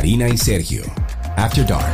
Karina y Sergio. After Dark.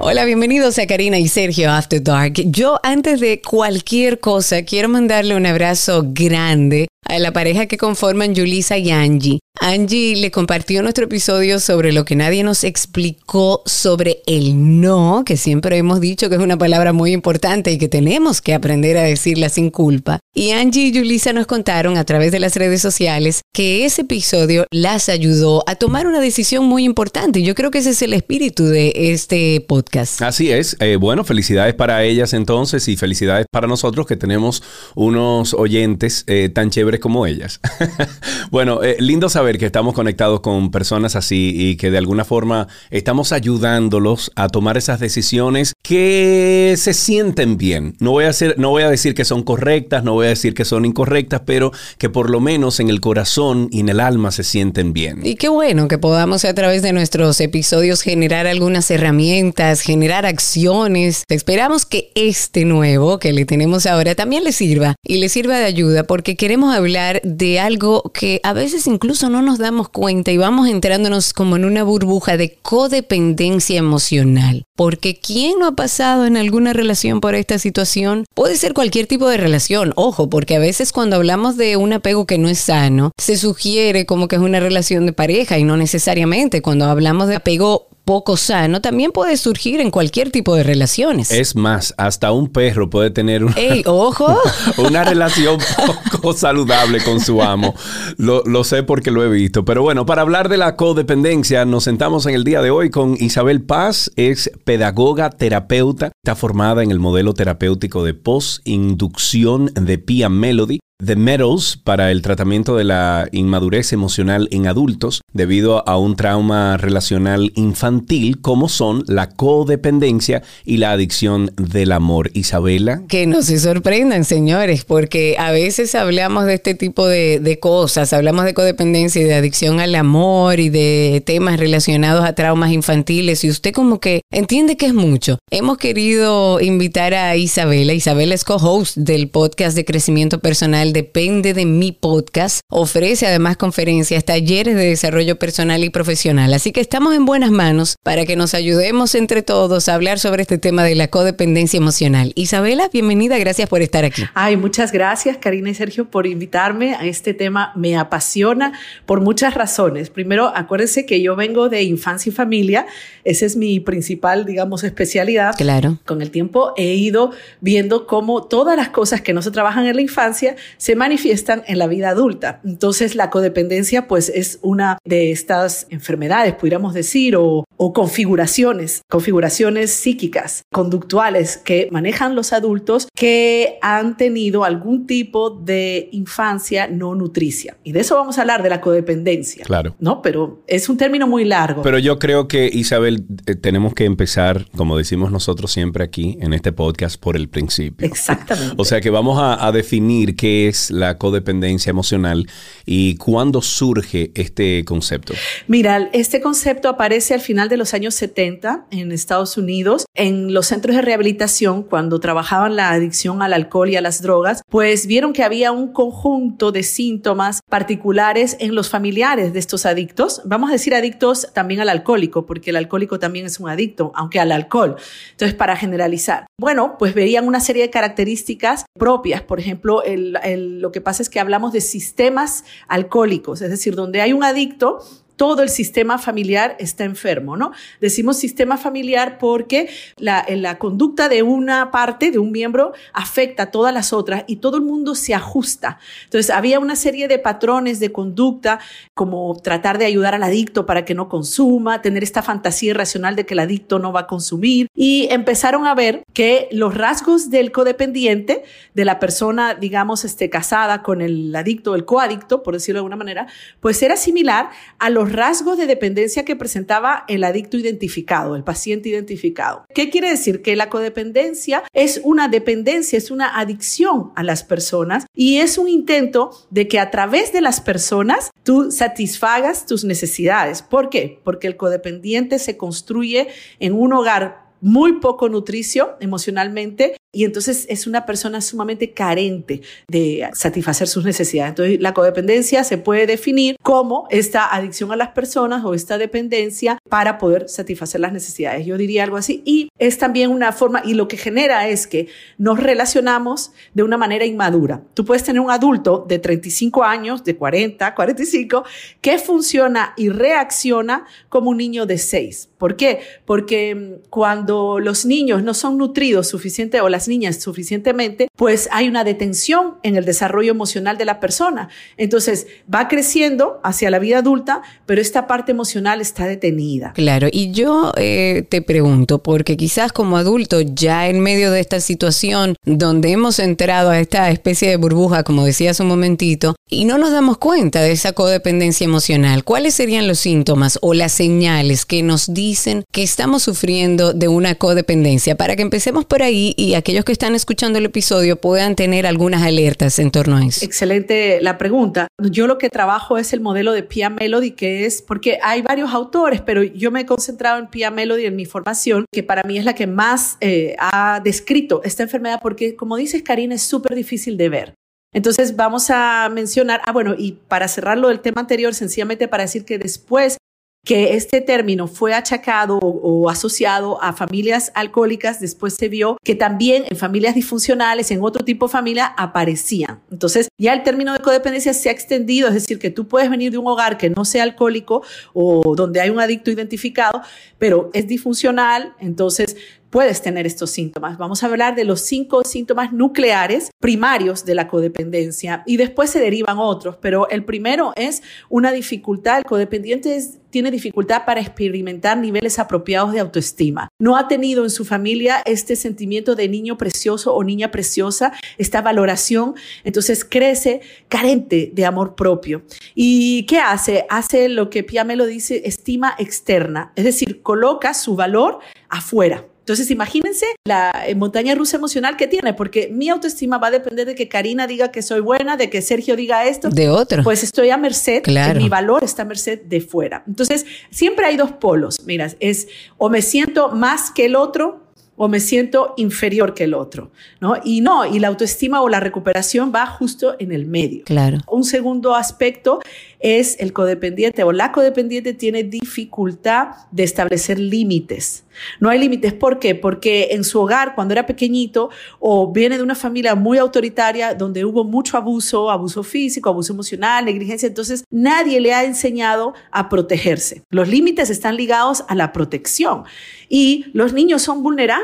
Hola, bienvenidos a Karina y Sergio After Dark. Yo antes de cualquier cosa quiero mandarle un abrazo grande a la pareja que conforman Julissa y Angie. Angie le compartió nuestro episodio sobre lo que nadie nos explicó sobre el no, que siempre hemos dicho que es una palabra muy importante y que tenemos que aprender a decirla sin culpa. Y Angie y Julissa nos contaron a través de las redes sociales que ese episodio las ayudó a tomar una decisión muy importante. Yo creo que ese es el espíritu de este podcast. Así es. Eh, bueno, felicidades para ellas entonces y felicidades para nosotros que tenemos unos oyentes eh, tan chéveres como ellas. bueno, eh, lindo saber que estamos conectados con personas así y que de alguna forma estamos ayudándolos a tomar esas decisiones que se sienten bien. No voy a, no voy a decir que son correctas, no voy a decir que son incorrectas, pero que por lo menos en el corazón y en el alma se sienten bien. Y qué bueno que podamos a través de nuestros episodios generar algunas herramientas, generar acciones. Esperamos que este nuevo que le tenemos ahora también le sirva y le sirva de ayuda porque queremos hablar de algo que a veces incluso no nos damos cuenta y vamos entrándonos como en una burbuja de codependencia emocional. Porque ¿quién no ha pasado en alguna relación por esta situación? Puede ser cualquier tipo de relación, ojo, porque a veces cuando hablamos de un apego que no es sano, se sugiere como que es una relación de pareja y no necesariamente. Cuando hablamos de apego poco sano también puede surgir en cualquier tipo de relaciones. Es más, hasta un perro puede tener una, ¡Ey, ojo! una relación poco saludable con su amo. Lo, lo, sé porque lo he visto. Pero bueno, para hablar de la codependencia, nos sentamos en el día de hoy con Isabel Paz. Es pedagoga, terapeuta. Está formada en el modelo terapéutico de post-inducción de Pia Melody. The Metals para el tratamiento de la inmadurez emocional en adultos debido a un trauma relacional infantil como son la codependencia y la adicción del amor. Isabela. Que no se sorprendan, señores, porque a veces hablamos de este tipo de, de cosas, hablamos de codependencia y de adicción al amor y de temas relacionados a traumas infantiles y usted como que entiende que es mucho. Hemos querido invitar a Isabela. Isabela es co-host del podcast de crecimiento personal Depende de mi podcast. Ofrece además conferencias, talleres de desarrollo personal y profesional. Así que estamos en buenas manos para que nos ayudemos entre todos a hablar sobre este tema de la codependencia emocional. Isabela, bienvenida, gracias por estar aquí. Ay, muchas gracias Karina y Sergio por invitarme a este tema. Me apasiona por muchas razones. Primero, acuérdense que yo vengo de infancia y familia. Esa es mi principal, digamos, especialidad. Claro. Con el tiempo he ido viendo cómo todas las cosas que no se trabajan en la infancia se manifiestan en la vida adulta. Entonces la codependencia pues es una de estas enfermedades, pudiéramos decir, o, o configuraciones, configuraciones psíquicas, conductuales que manejan los adultos que han tenido algún tipo de infancia no nutricia. Y de eso vamos a hablar, de la codependencia. Claro. ¿No? Pero es un término muy largo. Pero yo creo que, Isabel, eh, tenemos que empezar, como decimos nosotros siempre aquí en este podcast, por el principio. Exactamente. o sea que vamos a, a definir qué la codependencia emocional y cuándo surge este concepto? Mira, este concepto aparece al final de los años 70 en Estados Unidos, en los centros de rehabilitación, cuando trabajaban la adicción al alcohol y a las drogas, pues vieron que había un conjunto de síntomas particulares en los familiares de estos adictos. Vamos a decir adictos también al alcohólico, porque el alcohólico también es un adicto, aunque al alcohol. Entonces, para generalizar. Bueno, pues verían una serie de características propias, por ejemplo, el lo que pasa es que hablamos de sistemas alcohólicos, es decir, donde hay un adicto, todo el sistema familiar está enfermo, ¿no? Decimos sistema familiar porque la, la, conducta de una parte, de un miembro, afecta a todas las otras y todo el mundo se ajusta. Entonces, había una serie de patrones de conducta, como tratar de ayudar al adicto para que no consuma, tener esta fantasía irracional de que el adicto no va a consumir, y empezaron a ver que los rasgos del codependiente, de la persona, digamos, este, casada con el adicto, el coadicto, por decirlo de alguna manera, pues era similar a los rasgos de dependencia que presentaba el adicto identificado, el paciente identificado. ¿Qué quiere decir? Que la codependencia es una dependencia, es una adicción a las personas y es un intento de que a través de las personas tú satisfagas tus necesidades. ¿Por qué? Porque el codependiente se construye en un hogar muy poco nutricio emocionalmente y entonces es una persona sumamente carente de satisfacer sus necesidades. Entonces la codependencia se puede definir como esta adicción a las personas o esta dependencia para poder satisfacer las necesidades. Yo diría algo así. Y es también una forma, y lo que genera es que nos relacionamos de una manera inmadura. Tú puedes tener un adulto de 35 años, de 40, 45, que funciona y reacciona como un niño de 6. ¿Por qué? Porque mm, cuando los niños no son nutridos suficiente o las niñas suficientemente, pues hay una detención en el desarrollo emocional de la persona. Entonces va creciendo hacia la vida adulta, pero esta parte emocional está detenida. Claro, y yo eh, te pregunto, porque quizás como adulto ya en medio de esta situación donde hemos entrado a esta especie de burbuja, como decías un momentito, y no nos damos cuenta de esa codependencia emocional, ¿cuáles serían los síntomas o las señales que nos dicen que estamos sufriendo de una codependencia, para que empecemos por ahí y aquellos que están escuchando el episodio puedan tener algunas alertas en torno a eso. Excelente la pregunta. Yo lo que trabajo es el modelo de Pia Melody, que es porque hay varios autores, pero yo me he concentrado en Pia Melody en mi formación, que para mí es la que más eh, ha descrito esta enfermedad, porque como dices, Karina, es súper difícil de ver. Entonces vamos a mencionar, ah, bueno, y para cerrarlo del tema anterior, sencillamente para decir que después que este término fue achacado o, asociado a familias alcohólicas, después se vio que también en familias disfuncionales, en otro tipo de familia, aparecían. Entonces, ya el término de codependencia se ha extendido, es decir, que tú puedes venir de un hogar que no sea alcohólico o donde hay un adicto identificado, pero es disfuncional, entonces puedes tener estos síntomas. Vamos a hablar de los cinco síntomas nucleares primarios de la codependencia y después se derivan otros, pero el primero es una dificultad. El codependiente tiene dificultad para experimentar niveles apropiados de autoestima. No ha tenido en su familia este sentimiento de niño precioso o niña preciosa, esta valoración, entonces crece carente de amor propio. ¿Y qué hace? Hace lo que Pia lo dice, estima externa, es decir, coloca su valor afuera. Entonces, imagínense la eh, montaña rusa emocional que tiene, porque mi autoestima va a depender de que Karina diga que soy buena, de que Sergio diga esto. De otro. Pues estoy a merced, claro. mi valor está a merced de fuera. Entonces, siempre hay dos polos. Mira, es o me siento más que el otro o me siento inferior que el otro, ¿no? Y no, y la autoestima o la recuperación va justo en el medio. Claro. Un segundo aspecto es el codependiente o la codependiente tiene dificultad de establecer límites. No hay límites. ¿Por qué? Porque en su hogar, cuando era pequeñito, o viene de una familia muy autoritaria donde hubo mucho abuso, abuso físico, abuso emocional, negligencia, entonces nadie le ha enseñado a protegerse. Los límites están ligados a la protección y los niños son vulnerables.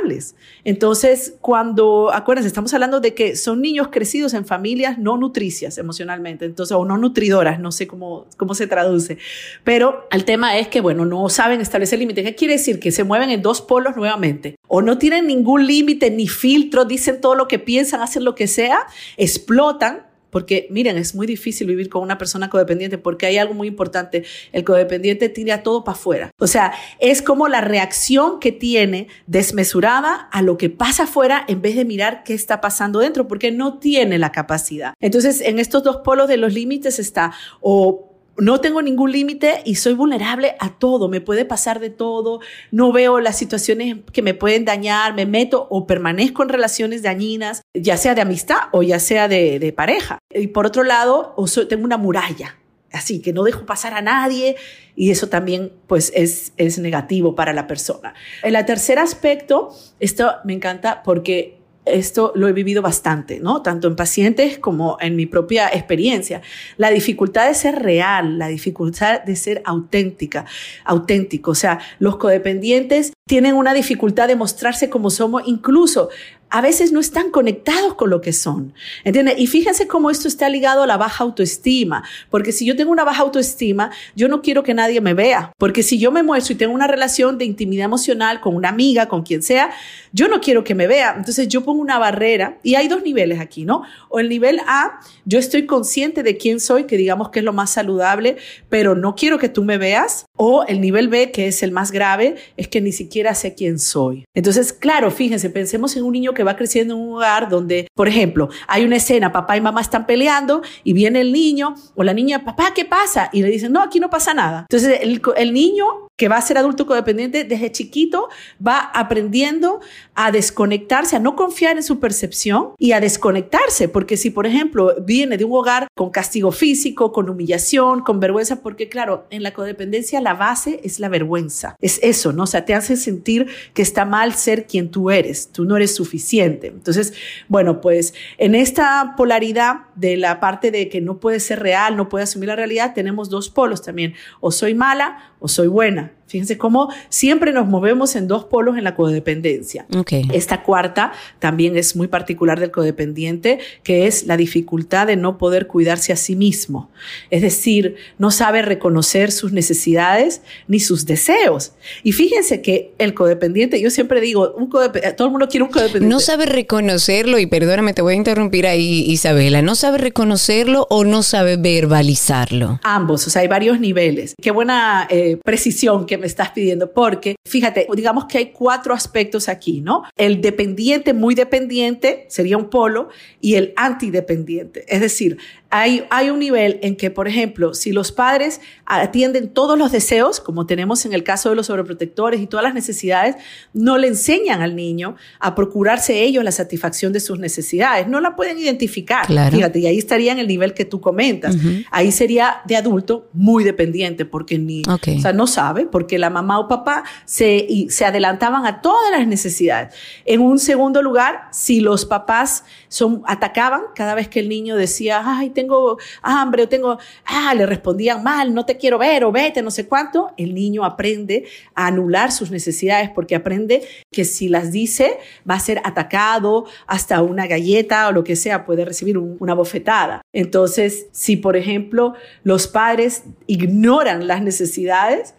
Entonces, cuando, acuérdense, estamos hablando de que son niños crecidos en familias no nutricias emocionalmente, entonces, o no nutridoras, no sé cómo, cómo se traduce. Pero el tema es que, bueno, no saben establecer límites. ¿Qué quiere decir? Que se mueven en dos polos nuevamente. O no tienen ningún límite ni filtro, dicen todo lo que piensan, hacen lo que sea, explotan porque miren, es muy difícil vivir con una persona codependiente porque hay algo muy importante. El codependiente tira todo para afuera. O sea, es como la reacción que tiene desmesurada a lo que pasa afuera en vez de mirar qué está pasando dentro porque no tiene la capacidad. Entonces, en estos dos polos de los límites está o no tengo ningún límite y soy vulnerable a todo, me puede pasar de todo, no veo las situaciones que me pueden dañar, me meto o permanezco en relaciones dañinas, ya sea de amistad o ya sea de, pareja. Y por otro lado, tengo una muralla, así que no dejo pasar a nadie y eso también pues es, es negativo para la persona. El tercer aspecto, esto me encanta porque esto lo he vivido bastante, ¿no? Tanto en pacientes como en mi propia experiencia. La dificultad de ser real, la dificultad de ser auténtica, auténtico. O sea, los codependientes tienen una dificultad de mostrarse como somos, incluso a veces no están conectados con lo que son. ¿Entiendes? Y fíjense cómo esto está ligado a la baja autoestima. Porque si yo tengo una baja autoestima, yo no quiero que nadie me vea. Porque si yo me muestro y tengo una relación de intimidad emocional con una amiga, con quien sea, yo no quiero que me vea. Entonces yo pongo una barrera y hay dos niveles aquí, ¿no? O el nivel A, yo estoy consciente de quién soy, que digamos que es lo más saludable, pero no quiero que tú me veas. O el nivel B, que es el más grave, es que ni siquiera sé quién soy. Entonces, claro, fíjense, pensemos en un niño que va creciendo en un hogar donde, por ejemplo, hay una escena, papá y mamá están peleando y viene el niño o la niña, papá, ¿qué pasa? Y le dicen, no, aquí no pasa nada. Entonces el, el niño que va a ser adulto codependiente desde chiquito va aprendiendo a desconectarse, a no confiar en su percepción y a desconectarse, porque si por ejemplo viene de un hogar con castigo físico, con humillación, con vergüenza, porque claro, en la codependencia la base es la vergüenza, es eso, ¿no? O sea, te hace sentir que está mal ser quien tú eres, tú no eres suficiente. Entonces, bueno, pues en esta polaridad de la parte de que no puede ser real, no puede asumir la realidad, tenemos dos polos también, o soy mala o soy buena. Fíjense cómo siempre nos movemos en dos polos en la codependencia. Esta cuarta también es muy particular del codependiente, que es la dificultad de no poder cuidarse a sí mismo. Es decir, no sabe reconocer sus necesidades ni sus deseos. Y fíjense que el codependiente, yo siempre digo, un todo el mundo quiere un codependiente. No sabe reconocerlo, y perdóname, te voy a interrumpir ahí, Isabela, no sabe reconocerlo o no sabe verbalizarlo. Ambos, o sea, hay varios niveles. Qué buena eh, precisión me estás pidiendo, porque fíjate, digamos que hay cuatro aspectos aquí, ¿no? El dependiente, muy dependiente, sería un polo, y el antidependiente. Es decir, hay, hay un nivel en que, por ejemplo, si los padres atienden todos los deseos, como tenemos en el caso de los sobreprotectores y todas las necesidades, no le enseñan al niño a procurarse ellos la satisfacción de sus necesidades. No la pueden identificar. Fíjate, y ahí estaría en el nivel que tú comentas. Ahí sería de adulto muy dependiente, porque ni, o sea, no sabe, porque la mamá o papá se, se adelantaban a todas las necesidades. En un segundo lugar, si los papás son, atacaban cada vez que el niño decía, ay, tengo hambre o tengo, ah, le respondían mal, no te quiero ver o vete, no sé cuánto, el niño aprende a anular sus necesidades porque aprende que si las dice va a ser atacado, hasta una galleta o lo que sea, puede recibir una bofetada. Entonces, si por ejemplo los padres ignoran las necesidades,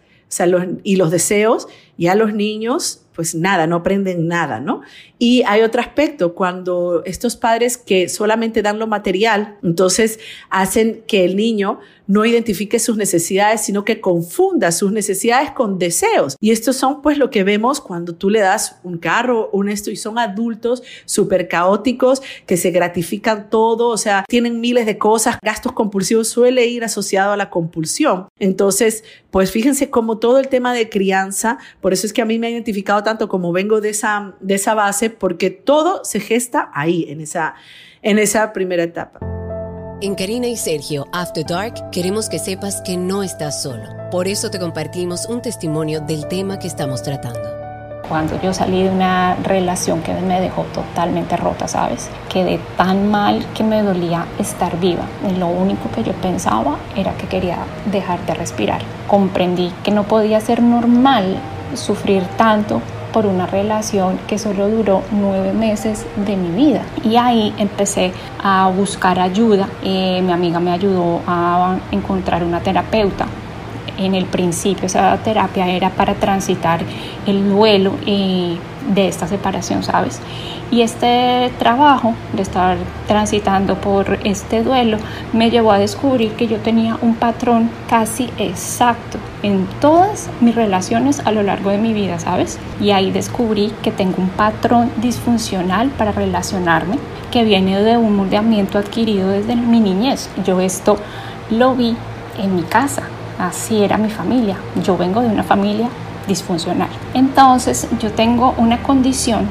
y los deseos, ya los niños pues nada, no aprenden nada, ¿no? Y hay otro aspecto, cuando estos padres que solamente dan lo material, entonces hacen que el niño no identifique sus necesidades, sino que confunda sus necesidades con deseos. Y estos son pues lo que vemos cuando tú le das un carro, un esto, y son adultos súper caóticos que se gratifican todo, o sea, tienen miles de cosas, gastos compulsivos suele ir asociado a la compulsión. Entonces, pues fíjense cómo todo el tema de crianza, por eso es que a mí me ha identificado tanto como vengo de esa, de esa base, porque todo se gesta ahí, en esa, en esa primera etapa. En Karina y Sergio After Dark queremos que sepas que no estás solo. Por eso te compartimos un testimonio del tema que estamos tratando cuando yo salí de una relación que me dejó totalmente rota, ¿sabes? Quedé tan mal que me dolía estar viva. Lo único que yo pensaba era que quería dejar de respirar. Comprendí que no podía ser normal sufrir tanto por una relación que solo duró nueve meses de mi vida. Y ahí empecé a buscar ayuda. Eh, mi amiga me ayudó a encontrar una terapeuta en el principio esa terapia era para transitar el duelo eh, de esta separación, ¿sabes? Y este trabajo de estar transitando por este duelo me llevó a descubrir que yo tenía un patrón casi exacto en todas mis relaciones a lo largo de mi vida, ¿sabes? Y ahí descubrí que tengo un patrón disfuncional para relacionarme que viene de un moldeamiento adquirido desde mi niñez. Yo esto lo vi en mi casa, Así era mi familia. Yo vengo de una familia disfuncional. Entonces yo tengo una condición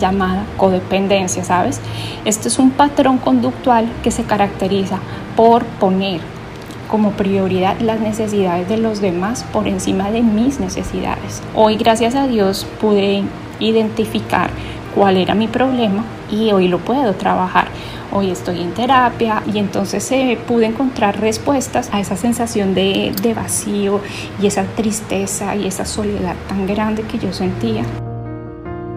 llamada codependencia, ¿sabes? Este es un patrón conductual que se caracteriza por poner como prioridad las necesidades de los demás por encima de mis necesidades. Hoy, gracias a Dios, pude identificar cuál era mi problema y hoy lo puedo trabajar hoy estoy en terapia y entonces eh, pude encontrar respuestas a esa sensación de, de vacío y esa tristeza y esa soledad tan grande que yo sentía.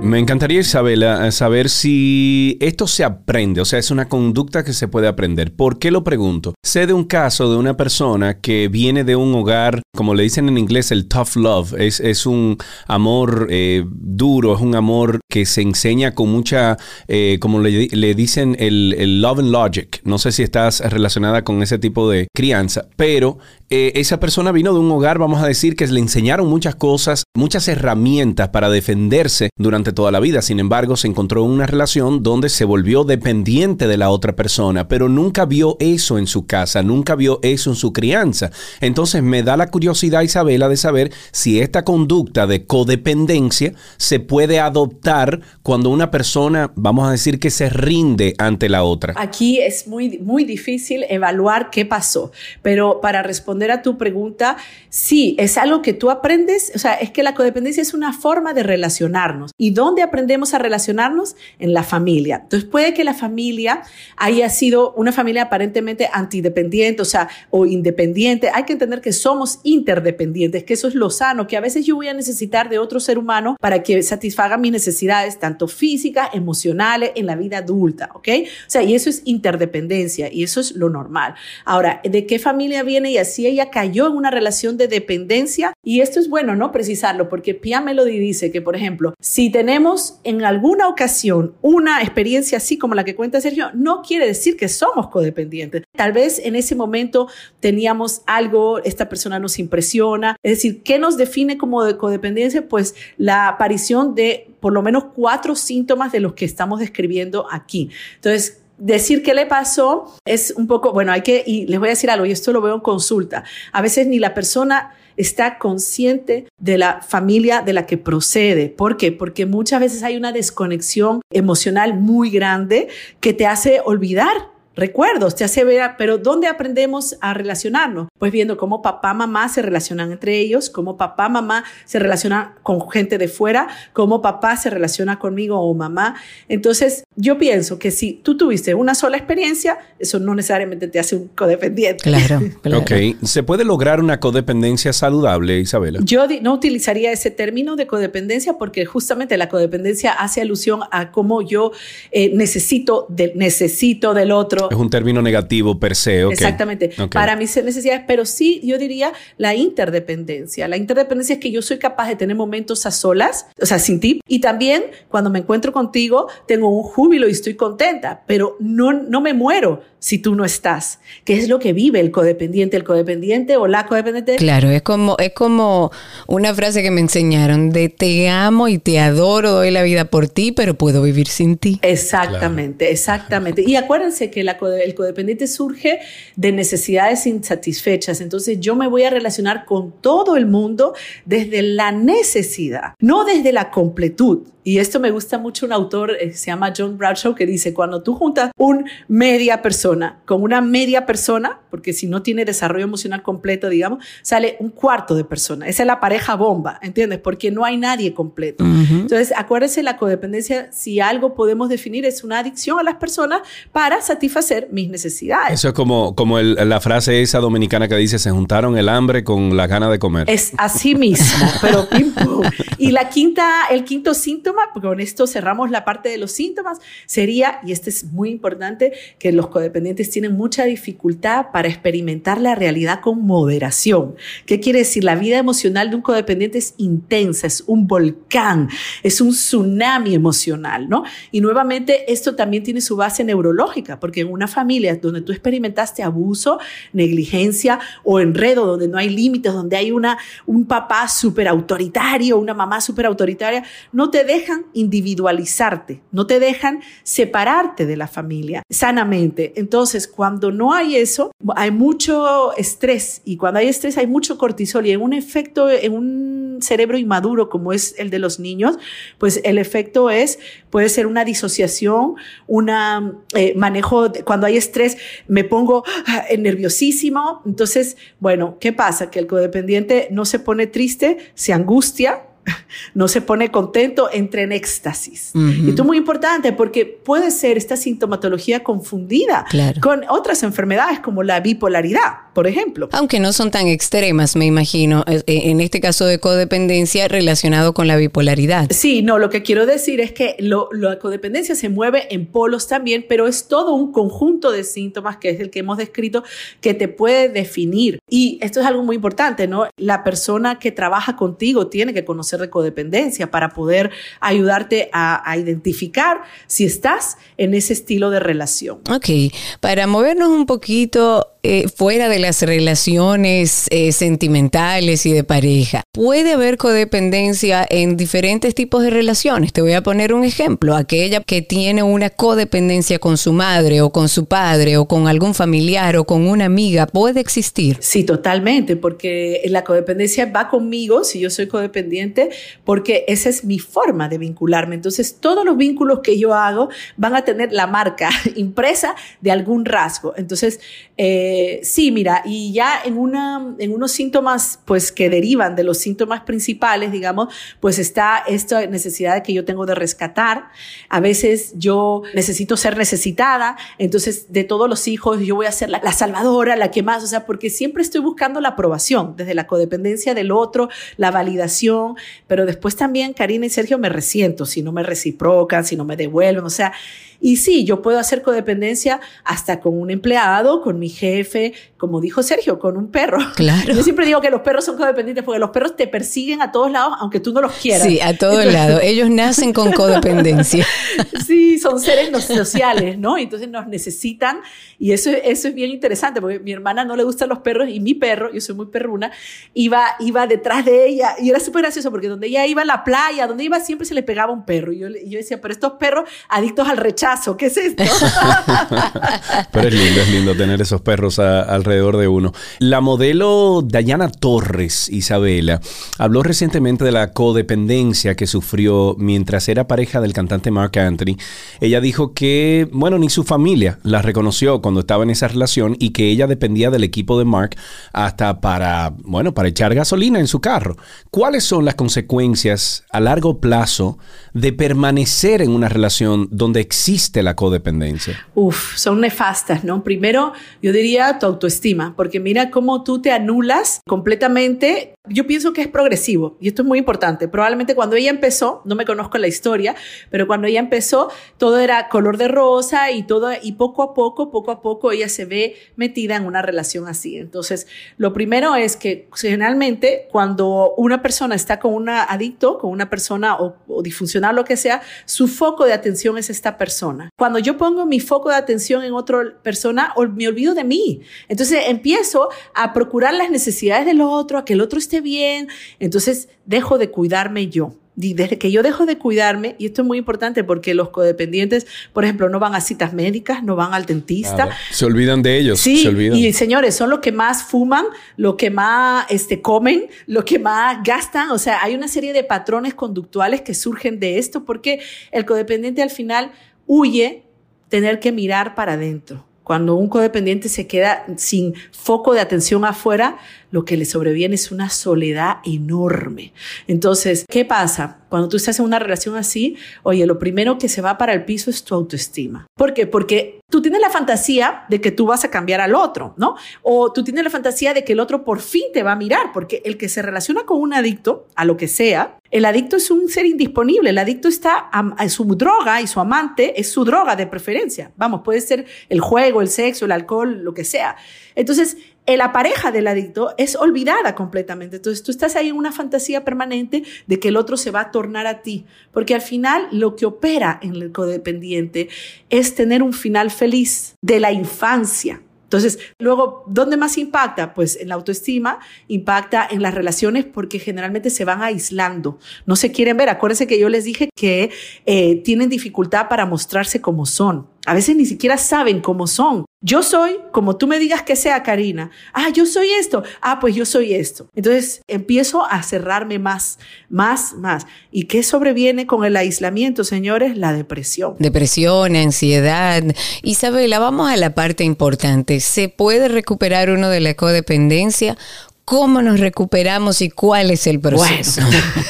Me encantaría, Isabela, saber si esto se aprende, o sea, es una conducta que se puede aprender. ¿Por qué lo pregunto? Sé de un caso de una persona que viene de un hogar, como le dicen en inglés, el tough love. Es, es un amor eh, duro, es un amor que se enseña con mucha, eh, como le, dicen, el, love and logic. No sé si estás relacionada con ese tipo de crianza, pero eh, esa persona vino de un hogar, vamos a decir, que le enseñaron muchas cosas, muchas herramientas para defenderse durante toda la vida. Sin embargo, se encontró en una relación donde se volvió dependiente de la otra persona, pero nunca vio eso en su casa, nunca vio eso en su crianza. Entonces me da la curiosidad, Isabela, de saber si esta conducta de codependencia se puede adoptar cuando una persona, vamos a decir, que se rinde ante la otra. Aquí es muy, muy difícil evaluar qué pasó, pero para responder a tu pregunta, sí, es algo que tú aprendes, o sea, es que la codependencia es una forma de relacionarnos. ¿Y dónde aprendemos a relacionarnos? En la familia. Entonces puede que la familia haya sido una familia aparentemente antidependiente, o sea, o independiente. Hay que entender que somos interdependientes, que eso es lo sano, que a veces yo voy a necesitar de otro ser humano para que satisfaga mis necesidades, tanto físicas, emocionales, en la vida adulta, ¿ok? O sea, y eso es interdependencia y eso es lo normal. Ahora, ¿de qué familia viene? Y así ella cayó en una relación de dependencia y esto es bueno, ¿no? Precisarlo, porque Pia Melody dice que, por ejemplo, si tenemos en alguna ocasión una experiencia así como la que cuenta Sergio, no quiere decir que somos codependientes. Tal vez en ese momento teníamos algo, esta persona nos impresiona. Es decir, ¿qué nos define como de codependencia? Pues la aparición de por lo menos cuatro síntomas de los que estamos describiendo aquí. Entonces, decir qué le pasó es un poco, bueno, hay que, y les voy a decir algo, y esto lo veo en consulta, a veces ni la persona está consciente de la familia de la que procede. ¿Por qué? Porque muchas veces hay una desconexión emocional muy grande que te hace olvidar recuerdos, te hace ver, pero ¿dónde aprendemos a relacionarnos? Pues viendo cómo papá, mamá se relacionan entre ellos, cómo papá, mamá se relacionan con gente de fuera, cómo papá se relaciona conmigo o mamá. Entonces, yo pienso que si tú tuviste una sola experiencia, eso no necesariamente te hace un codependiente. Claro, claro. Ok, ¿se puede lograr una codependencia saludable, Isabela? Yo no utilizaría ese término de codependencia porque justamente la codependencia hace alusión a cómo yo eh, necesito, de, necesito del otro es un término negativo per se. Exactamente. Para mis necesidades, pero sí yo diría la interdependencia. La interdependencia es que yo soy capaz de tener momentos a solas, o sea, sin ti, y también cuando me encuentro contigo tengo un júbilo y estoy contenta, pero no, no me muero si tú no estás. ¿Qué es lo que vive el codependiente? El codependiente o la codependiente. Claro, es como, es como una frase que me enseñaron de te amo y te adoro, doy la vida por ti, pero puedo vivir sin ti. Exactamente, exactamente. Y acuérdense que la, el codependiente surge de necesidades insatisfechas. Entonces yo me voy a relacionar con todo el mundo desde la necesidad, no desde la completud. Y esto me gusta mucho un autor, eh, se llama John Bradshaw, que dice, cuando tú juntas un media persona con una media persona, porque si no tiene desarrollo emocional completo, digamos, sale un cuarto de persona. Esa es la pareja bomba, ¿entiendes? Porque no hay nadie completo. Entonces, acuérdense, la codependencia, si algo podemos definir, es una adicción a las personas para satisfacer mis necesidades. Eso es como, como la frase esa dominicana que dice, se juntaron el hambre con la gana de comer. Es así mismo, pero pim, Y la quinta, el quinto síntoma porque con esto cerramos la parte de los síntomas, sería, y este es muy importante, que los codependientes tienen mucha dificultad para experimentar la realidad con moderación. ¿Qué quiere decir? La vida emocional de un codependiente es intensa, es un volcán, es un tsunami emocional, ¿no? Y nuevamente esto también tiene su base neurológica, porque en una familia donde tú experimentaste abuso, negligencia o enredo, donde no hay límites, donde hay una, un papá súper autoritario, una mamá súper autoritaria, no te deja dejan individualizarte, no te dejan separarte de la familia sanamente. Entonces, cuando no hay eso, hay mucho estrés y cuando hay estrés hay mucho cortisol y en un efecto, en un cerebro inmaduro como es el de los niños, pues el efecto es, puede ser una disociación, un eh, manejo, cuando hay estrés me pongo ah, nerviosísimo. Entonces, bueno, ¿qué pasa? Que el codependiente no se pone triste, se angustia, no se pone contento, entra en éxtasis. Y esto es muy importante porque puede ser esta sintomatología confundida con otras enfermedades como la bipolaridad, por ejemplo. Aunque no son tan extremas, me imagino, eh, eh, en este caso de codependencia relacionado con la bipolaridad. Sí, no, lo que quiero decir es que la codependencia se mueve en polos también, pero es todo un conjunto de síntomas que es el que hemos descrito que te puede definir. Y esto es algo muy importante, ¿no? La persona que trabaja contigo tiene que conocer de codependencia para poder ayudarte a, a identificar si estás en ese estilo de relación. Ok, para movernos un poquito eh, fuera de las relaciones eh, sentimentales y de pareja. Puede haber codependencia en diferentes tipos de relaciones. Te voy a poner un ejemplo. Aquella que tiene una codependencia con su madre o con su padre o con algún familiar o con una amiga, ¿puede existir? Sí, totalmente, porque la codependencia va conmigo, si yo soy codependiente, porque esa es mi forma de vincularme. Entonces, todos los vínculos que yo hago van a tener la marca impresa de algún rasgo. Entonces, eh, sí, mira, y ya en, una, en unos síntomas, pues que derivan de los síntomas principales, digamos, pues está esta necesidad que yo tengo de rescatar. A veces yo necesito ser necesitada, entonces de todos los hijos yo voy a ser la, la salvadora, la que más, o sea, porque siempre estoy buscando la aprobación, desde la codependencia del otro, la validación, pero después también Karina y Sergio me resiento si no me reciprocan, si no me devuelven, o sea, y sí, yo puedo hacer codependencia hasta con un empleado, con mi jefe, como dijo Sergio, con un perro. Claro. Yo siempre digo que los perros son codependientes porque los perros te persiguen a todos lados, aunque tú no los quieras. Sí, a todos lados. Ellos nacen con codependencia. sí, son seres no sociales, ¿no? Entonces nos necesitan y eso, eso es bien interesante porque mi hermana no le gustan los perros y mi perro, yo soy muy perruna, iba, iba detrás de ella y era súper gracioso porque donde ella iba a la playa, donde iba siempre se le pegaba un perro. Y yo, yo decía, pero estos perros adictos al rechazo ¿qué es esto? Pero es lindo, es lindo tener esos perros alrededor de uno. La modelo Dayana Torres, Isabela, habló recientemente de la codependencia que sufrió mientras era pareja del cantante Mark Anthony. Ella dijo que, bueno, ni su familia la reconoció cuando estaba en esa relación y que ella dependía del equipo de Mark hasta para, bueno, para echar gasolina en su carro. ¿Cuáles son las consecuencias a largo plazo de permanecer en una relación donde existe la codependencia? Uf, son nefastas, ¿no? Primero, yo diría tu autoestima, porque mira cómo tú te anulas completamente. Yo pienso que es progresivo y esto es muy importante. Probablemente cuando ella empezó, no me conozco la historia, pero cuando ella empezó, todo era color de rosa y todo, y poco a poco, poco a poco, ella se ve metida en una relación así. Entonces, lo primero es que generalmente cuando una persona está con un adicto, con una persona o, o disfuncional, lo que sea, su foco de atención es esta persona cuando yo pongo mi foco de atención en otra persona, me olvido de mí. Entonces empiezo a procurar las necesidades del otro, a que el otro esté bien. Entonces dejo de cuidarme yo. Y desde que yo dejo de cuidarme, y esto es muy importante porque los codependientes, por ejemplo, no van a citas médicas, no van al dentista. Se olvidan de ellos. Sí, se olvidan. y señores, son los que más fuman, los que más este, comen, los que más gastan. O sea, hay una serie de patrones conductuales que surgen de esto porque el codependiente al final huye tener que mirar para adentro. Cuando un codependiente se queda sin foco de atención afuera, lo que le sobreviene es una soledad enorme. Entonces, ¿qué pasa? Cuando tú estás en una relación así, oye, lo primero que se va para el piso es tu autoestima. ¿Por qué? Porque tú tienes la fantasía de que tú vas a cambiar al otro, ¿no? O tú tienes la fantasía de que el otro por fin te va a mirar, porque el que se relaciona con un adicto, a lo que sea, el adicto es un ser indisponible, el adicto está a, su droga y su amante es su droga de preferencia. Vamos, puede ser el juego, el sexo, el alcohol, lo que sea. Entonces, la pareja del adicto es olvidada completamente. Entonces tú estás ahí en una fantasía permanente de que el otro se va a tornar a ti, porque al final lo que opera en el codependiente es tener un final feliz de la infancia. Entonces, luego, ¿dónde más impacta? Pues en la autoestima, impacta en las relaciones porque generalmente se van aislando, no se quieren ver. Acuérdense que yo les dije que eh, tienen dificultad para mostrarse como son. A veces ni siquiera saben cómo son. Yo soy como tú me digas que sea, Karina. Ah, yo soy esto. Ah, pues yo soy esto. Entonces empiezo a cerrarme más, más, más. ¿Y qué sobreviene con el aislamiento, señores? La depresión. Depresión, ansiedad. Isabela, vamos a la parte importante. ¿Se puede recuperar uno de la codependencia? ¿Cómo nos recuperamos y cuál es el proceso?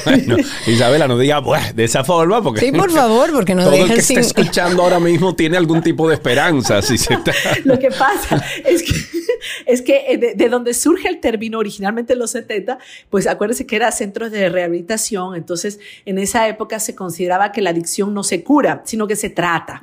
Bueno, Isabela, no diga de esa forma, porque. Sí, por favor, porque no todo el que está escuchando ahora mismo tiene algún tipo de esperanza. Si se está... Lo que pasa es que, es que eh, de, donde surge el término originalmente en los 70, pues acuérdense que era centros de rehabilitación. Entonces, en esa época se consideraba que la adicción no se cura, sino que se trata.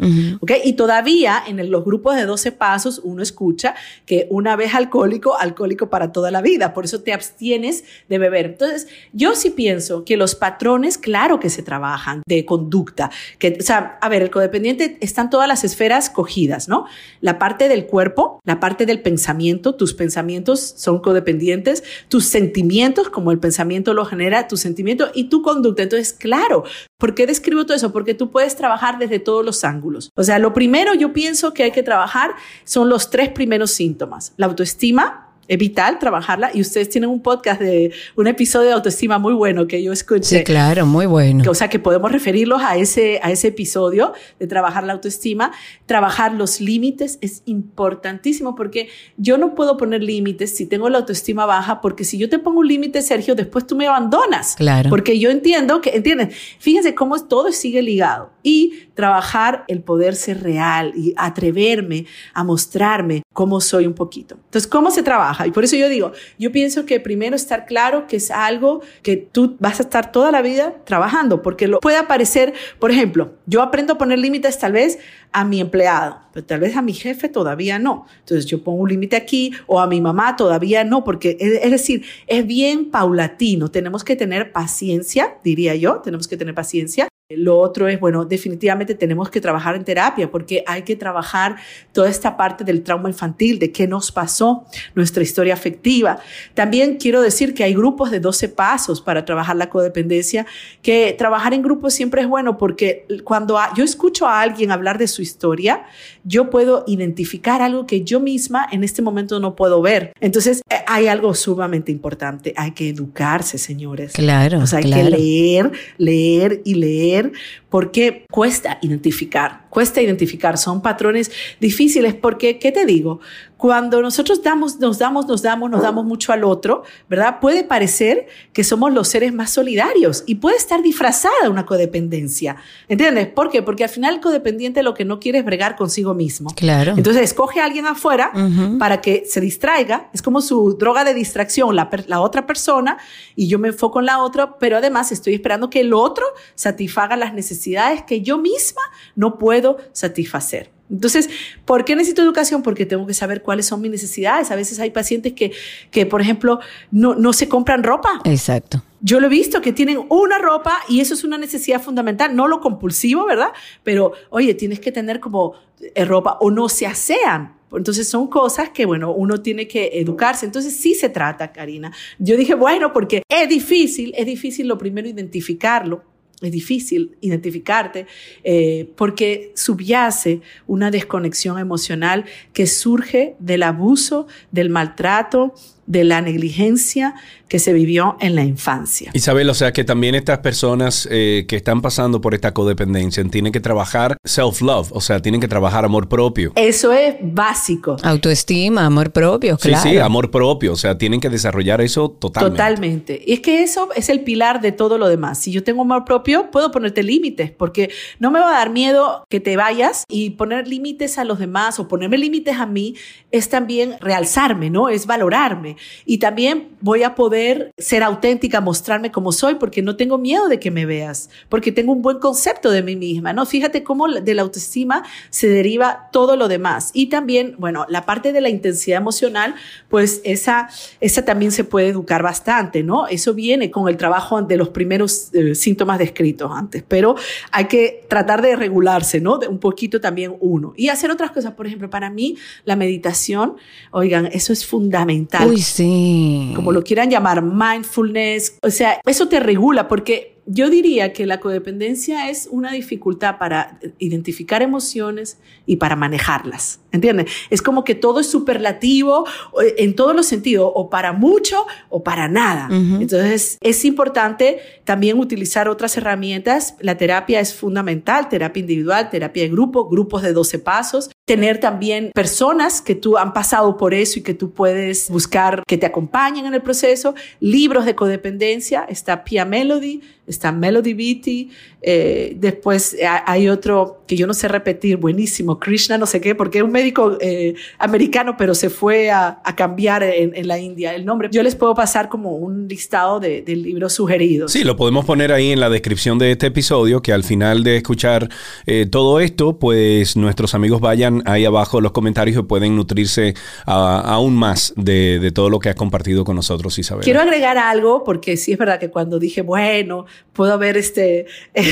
Y todavía en los grupos de 12 pasos uno escucha que una vez alcohólico, alcohólico para toda la vida por eso te abstienes de beber. Entonces, yo sí pienso que los patrones, claro que se trabajan de conducta, que, o sea, a ver, el codependiente están todas las esferas cogidas, ¿no? La parte del cuerpo, la parte del pensamiento, tus pensamientos son codependientes, tus sentimientos, como el pensamiento lo genera, tu sentimiento y tu conducta. Entonces, claro, ¿por qué describo todo eso? Porque tú puedes trabajar desde todos los ángulos. O sea, lo primero yo pienso que hay que trabajar son los tres primeros síntomas. La autoestima, es vital trabajarla y ustedes tienen un podcast de un episodio de autoestima muy bueno que yo escuché. Sí, claro, muy bueno. O sea, que podemos referirlos a ese, a ese episodio de trabajar la autoestima. Trabajar los límites es importantísimo porque yo no puedo poner límites si tengo la autoestima baja porque si yo te pongo un límite, Sergio, después tú me abandonas. Claro. Porque yo entiendo que, ¿entiendes? Fíjense cómo todo sigue ligado. Y trabajar el poder ser real y atreverme a mostrarme cómo soy un poquito. Entonces, ¿cómo se trabaja? Y por eso yo digo, yo pienso que primero estar claro que es algo que tú vas a estar toda la vida trabajando, porque lo puede aparecer, por ejemplo, yo aprendo a poner límites tal vez a mi empleado, pero tal vez a mi jefe todavía no. Entonces yo pongo un límite aquí o a mi mamá todavía no, porque es, decir, es bien paulatino. Tenemos que tener paciencia, diría yo, tenemos que tener paciencia lo otro es, bueno, definitivamente tenemos que trabajar en terapia porque hay que trabajar toda esta parte del trauma infantil, de qué nos pasó, nuestra historia afectiva. También quiero decir que hay grupos de 12 pasos para trabajar la codependencia, que trabajar en grupos siempre es bueno porque cuando yo escucho a alguien hablar de su historia, yo puedo identificar algo que yo misma en este momento no puedo ver. Entonces, eh, hay algo sumamente importante. Hay que educarse, señores. Claro. O sea, hay que leer, leer y leer ser porque cuesta identificar, cuesta identificar, son patrones difíciles porque, ¿qué te digo? Cuando nosotros damos, nos damos, nos damos, nos damos mucho al otro, ¿verdad? Puede parecer que somos los seres más solidarios y puede estar disfrazada una codependencia, ¿entiendes? ¿Por qué? Porque al final el codependiente lo que no quiere es bregar consigo mismo. Claro. Entonces escoge a alguien afuera para que se distraiga, es como su droga de distracción, la, la otra persona, y yo me enfoco en la otra, pero además estoy esperando que el otro satisfaga las necesidades que yo misma no puedo satisfacer. Entonces, ¿por qué necesito educación? Porque tengo que saber cuáles son mis necesidades. A veces hay pacientes que, que por ejemplo, no, no se compran ropa. Exacto. Yo lo he visto que tienen una ropa y eso es una necesidad fundamental, no lo compulsivo, ¿verdad? Pero, oye, tienes que tener como eh, ropa o no se asean. Entonces son cosas que, bueno, uno tiene que educarse. Entonces sí se trata, Karina. Yo dije, bueno, porque es difícil, es difícil lo primero identificarlo es difícil identificarte eh, porque subyace una desconexión emocional que surge del abuso, del maltrato, de la negligencia que se vivió en la infancia. Isabel, o sea que también estas personas eh, que están pasando por esta codependencia tienen que trabajar self-love, o sea, tienen que trabajar amor propio. Eso es básico. Autoestima, amor propio, claro. Sí, sí, amor propio, o sea, tienen que desarrollar eso totalmente. Totalmente. Y es que eso es el pilar de todo lo demás. Si yo tengo amor propio, puedo ponerte límites, porque no me va a dar miedo que te vayas y poner límites a los demás o ponerme límites a mí es también realzarme, ¿no? Es valorarme. Y también voy a poder ser auténtica, mostrarme como soy, porque no tengo miedo de que me veas, porque tengo un buen concepto de mí misma, ¿no? Fíjate cómo de la autoestima se deriva todo lo demás. Y también, bueno, la parte de la intensidad emocional, pues esa, esa también se puede educar bastante, ¿no? Eso viene con el trabajo de los primeros eh, síntomas descritos antes, pero hay que tratar de regularse, ¿no? De un poquito también uno. Y hacer otras cosas, por ejemplo, para mí la meditación, oigan, eso es fundamental. Uy, sí. Como lo quieran llamar, mindfulness. O sea, eso te regula porque yo diría que la codependencia es una dificultad para identificar emociones y para manejarlas. ¿Entiendes? Es como que todo es superlativo eh, en todos los sentidos, o para mucho o para nada. Entonces, es importante también utilizar otras herramientas. La terapia es fundamental, terapia individual, terapia de grupo, grupos de 12 pasos. Tener también personas que tú han pasado por eso y que tú puedes buscar que te acompañen en el proceso. Libros de codependencia. Está Pia Melody, está Melody Beatty, eh, después hay otro que yo no sé repetir, buenísimo, Krishna no sé qué, porque es un médico eh, americano, pero se fue a, cambiar en, la India el nombre. Yo les puedo pasar como un listado de, libros sugeridos. Sí, lo podemos poner ahí en la descripción de este episodio, que al final de escuchar eh, todo esto, pues nuestros amigos vayan ahí abajo los comentarios y pueden nutrirse aún más de, de, todo lo que ha compartido con nosotros Isabel. Quiero agregar algo, porque sí es verdad que cuando dije, bueno, puedo haber este,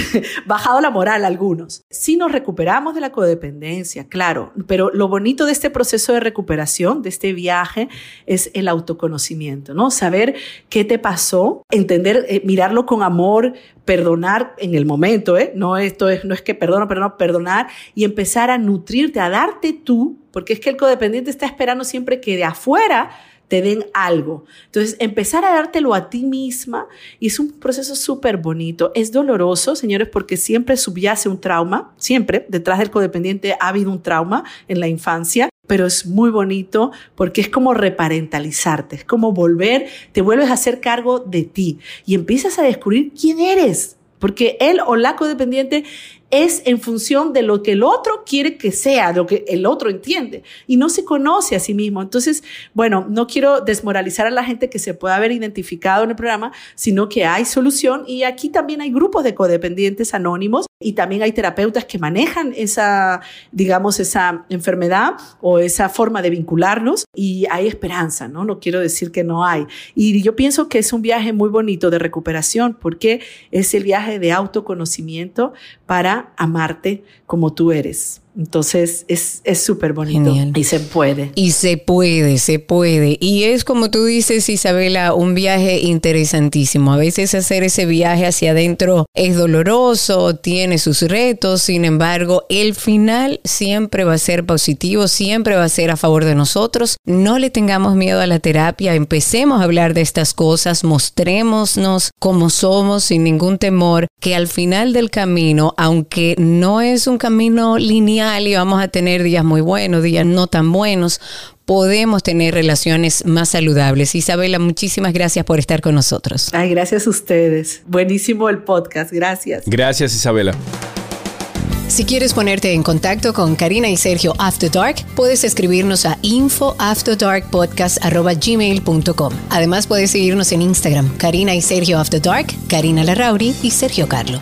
bajado la moral a algunos. Sí nos recuperamos de la codependencia, claro, pero lo bonito de este proceso de recuperación, de este viaje, es el autoconocimiento, ¿no? Saber qué te pasó, entender, eh, mirarlo con amor, perdonar en el momento, ¿eh? No, esto es, no es que perdono, pero no, perdonar y empezar a nutrirte, a darte tú, porque es que el codependiente está esperando siempre que de afuera te den algo. Entonces, empezar a dártelo a ti misma y es un proceso súper bonito. Es doloroso, señores, porque siempre subyace un trauma, siempre detrás del codependiente ha habido un trauma en la infancia, pero es muy bonito porque es como reparentalizarte, es como volver, te vuelves a hacer cargo de ti y empiezas a descubrir quién eres. Porque él o la codependiente es en función de lo que el otro quiere que sea, lo que el otro entiende, y no se conoce a sí mismo. Entonces, bueno, no quiero desmoralizar a la gente que se pueda haber identificado en el programa, sino que hay solución y aquí también hay grupos de codependientes anónimos y también hay terapeutas que manejan esa, digamos, esa enfermedad o esa forma de vincularnos y hay esperanza, ¿no? No quiero decir que no hay. Y yo pienso que es un viaje muy bonito de recuperación porque es el viaje de autoconocimiento para amarte como tú eres. Entonces es súper bonito y se puede. Y se puede, se puede. Y es como tú dices, Isabela, un viaje interesantísimo. A veces hacer ese viaje hacia adentro es doloroso, tiene sus retos, sin embargo, el final siempre va a ser positivo, siempre va a ser a favor de nosotros. No le tengamos miedo a la terapia, empecemos a hablar de estas cosas, mostrémonos como somos sin ningún temor, que al final del camino, aunque no es un camino lineal, y vamos a tener días muy buenos, días no tan buenos, podemos tener relaciones más saludables. Isabela, muchísimas gracias por estar con nosotros. Ay, gracias a ustedes. Buenísimo el podcast. Gracias. Gracias, Isabela. Si quieres ponerte en contacto con Karina y Sergio After Dark, puedes escribirnos a infoafterdarkpodcast.gmail.com. Además, puedes seguirnos en Instagram, Karina y Sergio After Dark, Karina Larrauri y Sergio Carlo.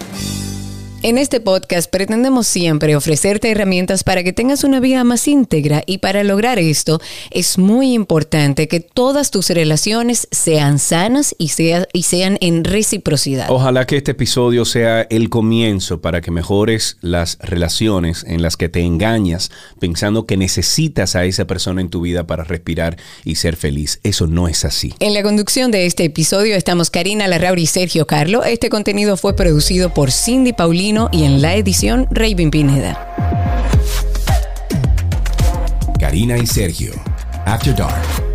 En este podcast pretendemos siempre ofrecerte herramientas para que tengas una vida más íntegra y para lograr esto es muy importante que todas tus relaciones sean sanas y, y sean en reciprocidad. Ojalá que este episodio sea el comienzo para que mejores las relaciones en las que te engañas pensando que necesitas a esa persona en tu vida para respirar y ser feliz. Eso no es así. En la conducción de este episodio estamos Karina Larrauri y Sergio Carlo. Este contenido fue producido por Cindy Paulino y en la edición Raven Pineda. Karina y Sergio, After Dark.